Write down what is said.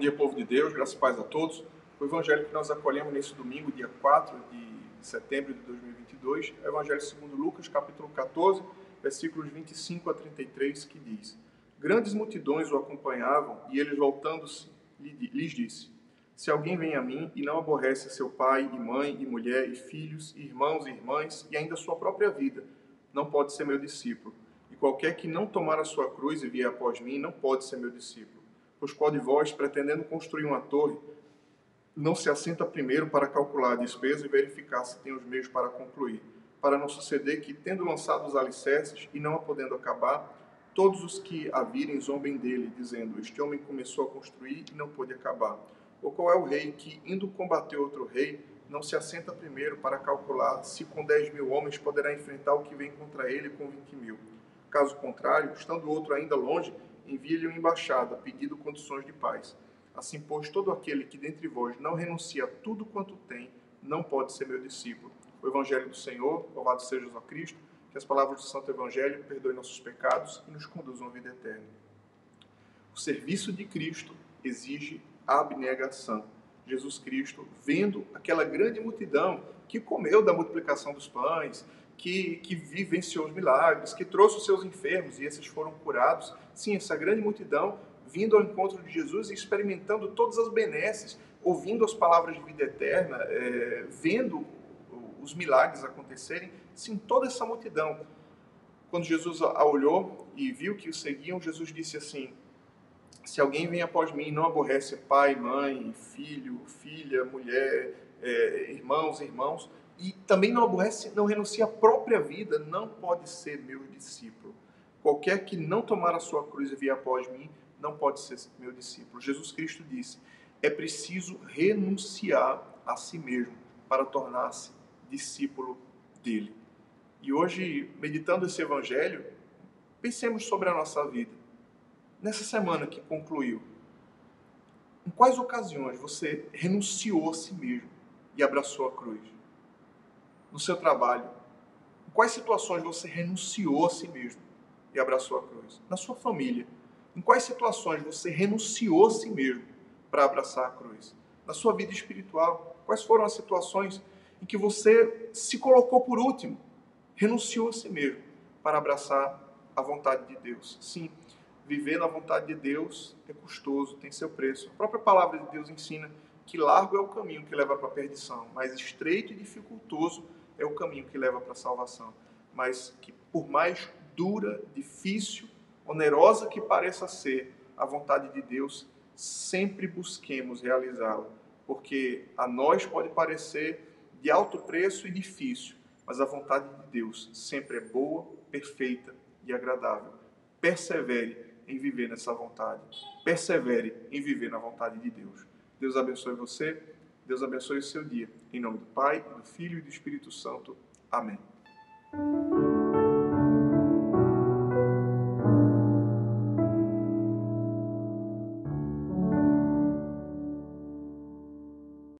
dia, povo de Deus, graças e paz a todos. O evangelho que nós acolhemos nesse domingo, dia 4 de setembro de 2022, é o evangelho segundo Lucas, capítulo 14, versículos 25 a 33, que diz: Grandes multidões o acompanhavam e ele, voltando-se, lhes disse: Se alguém vem a mim e não aborrece seu pai e mãe e mulher e filhos, e irmãos e irmãs e ainda sua própria vida, não pode ser meu discípulo. E qualquer que não tomar a sua cruz e vier após mim, não pode ser meu discípulo. Pois qual de vós, pretendendo construir uma torre, não se assenta primeiro para calcular a despesa e verificar se tem os meios para concluir, para não suceder que, tendo lançado os alicerces e não a podendo acabar, todos os que a virem zombem dele, dizendo: Este homem começou a construir e não pôde acabar. Ou qual é o rei que, indo combater outro rei, não se assenta primeiro para calcular se com 10 mil homens poderá enfrentar o que vem contra ele com 20 mil? Caso contrário, estando outro ainda longe, envia-lhe uma embaixada, pedindo condições de paz. Assim, pois, todo aquele que dentre vós não renuncia a tudo quanto tem, não pode ser meu discípulo. O Evangelho do Senhor, louvado seja Jesus Cristo, que as palavras do Santo Evangelho perdoem nossos pecados e nos conduzam à vida eterna. O serviço de Cristo exige abnegação. Jesus Cristo, vendo aquela grande multidão que comeu da multiplicação dos pães, que, que vivenciou os milagres, que trouxe os seus enfermos e esses foram curados. Sim, essa grande multidão vindo ao encontro de Jesus e experimentando todas as benesses, ouvindo as palavras de vida eterna, é, vendo os milagres acontecerem. Sim, toda essa multidão. Quando Jesus a olhou e viu que o seguiam, Jesus disse assim: Se alguém vem após mim e não aborrece pai, mãe, filho, filha, mulher, é, irmãos, irmãos, e também não aborrece, não renuncia à própria vida, não pode ser meu discípulo. Qualquer que não tomar a sua cruz e vier após mim, não pode ser meu discípulo. Jesus Cristo disse: é preciso renunciar a si mesmo para tornar-se discípulo dele. E hoje, meditando esse evangelho, pensemos sobre a nossa vida. Nessa semana que concluiu, em quais ocasiões você renunciou a si mesmo e abraçou a cruz? No seu trabalho? Em quais situações você renunciou a si mesmo e abraçou a cruz? Na sua família? Em quais situações você renunciou a si mesmo para abraçar a cruz? Na sua vida espiritual? Quais foram as situações em que você se colocou por último, renunciou a si mesmo para abraçar a vontade de Deus? Sim, viver na vontade de Deus é custoso, tem seu preço. A própria palavra de Deus ensina que largo é o caminho que leva para a perdição, mas estreito e dificultoso é o caminho que leva para a salvação. Mas que por mais dura, difícil, onerosa que pareça ser a vontade de Deus, sempre busquemos realizá-la, porque a nós pode parecer de alto preço e difícil, mas a vontade de Deus sempre é boa, perfeita e agradável. Persevere em viver nessa vontade. Persevere em viver na vontade de Deus. Deus abençoe você Deus abençoe o seu dia. Em nome do Pai, do Filho e do Espírito Santo. Amém.